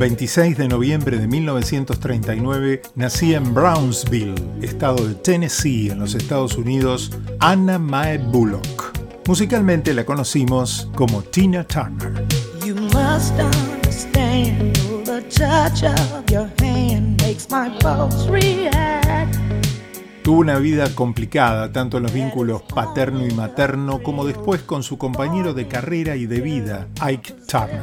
26 de noviembre de 1939 nacía en Brownsville, estado de Tennessee, en los Estados Unidos, Anna Mae Bullock. Musicalmente la conocimos como Tina Turner. Tuvo una vida complicada, tanto en los vínculos paterno y materno, como después con su compañero de carrera y de vida, Ike Turner.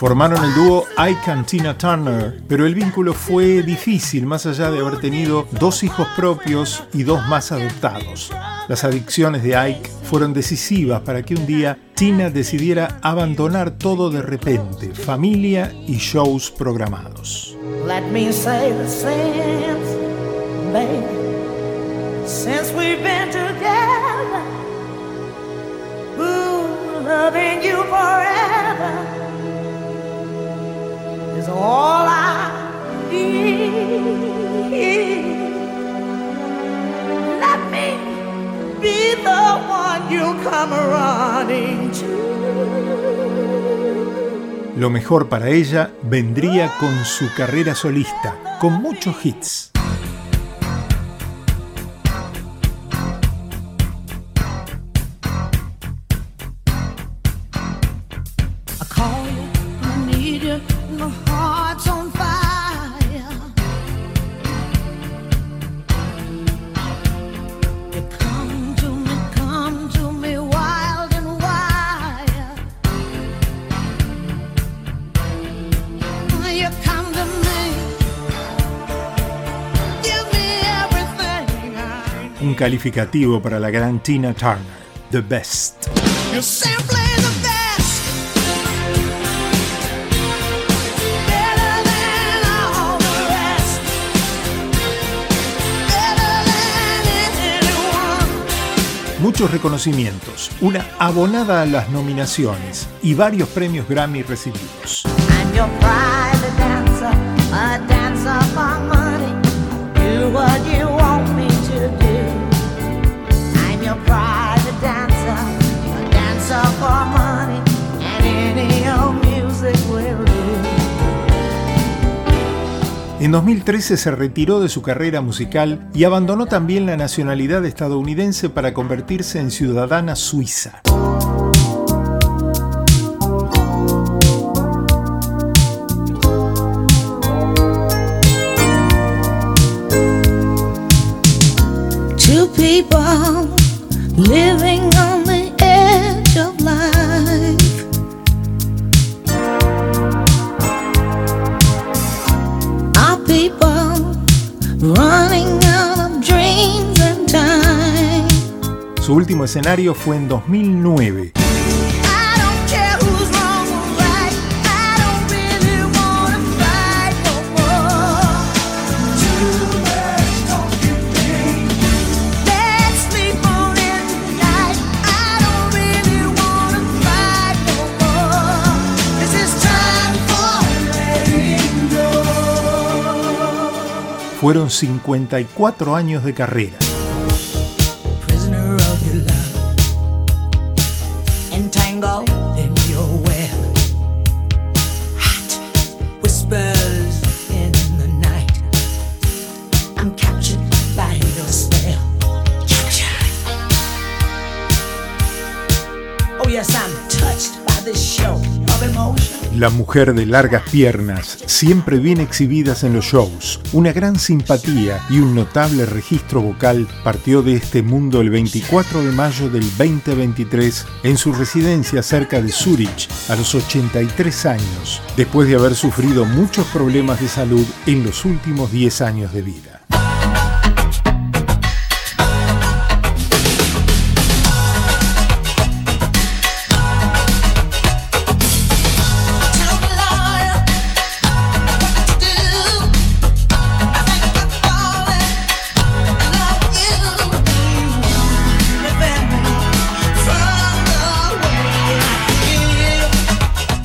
Formaron el dúo Ike and Tina Turner, pero el vínculo fue difícil más allá de haber tenido dos hijos propios y dos más adoptados. Las adicciones de Ike fueron decisivas para que un día Tina decidiera abandonar todo de repente, familia y shows programados. All I need. Let me be the one you come running to. Lo mejor para ella vendría con su carrera solista, con muchos hits. Calificativo para la gran Tina Turner, The Best. Muchos reconocimientos, una abonada a las nominaciones y varios premios Grammy recibidos. En 2013 se retiró de su carrera musical y abandonó también la nacionalidad estadounidense para convertirse en ciudadana suiza. Su último escenario fue en 2009. Fueron 54 años de carrera. La mujer de largas piernas, siempre bien exhibidas en los shows, una gran simpatía y un notable registro vocal, partió de este mundo el 24 de mayo del 2023 en su residencia cerca de Zurich a los 83 años, después de haber sufrido muchos problemas de salud en los últimos 10 años de vida.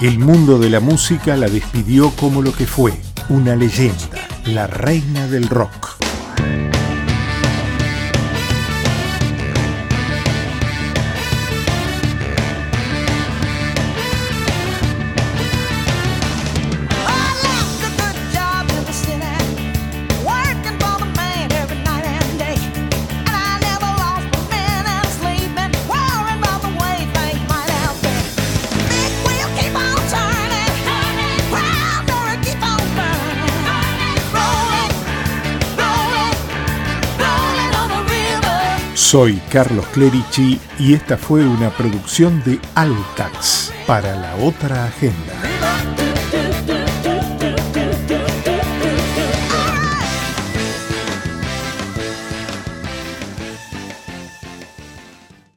El mundo de la música la despidió como lo que fue, una leyenda, la reina del rock. Soy Carlos Clerici y esta fue una producción de Altax para la otra agenda.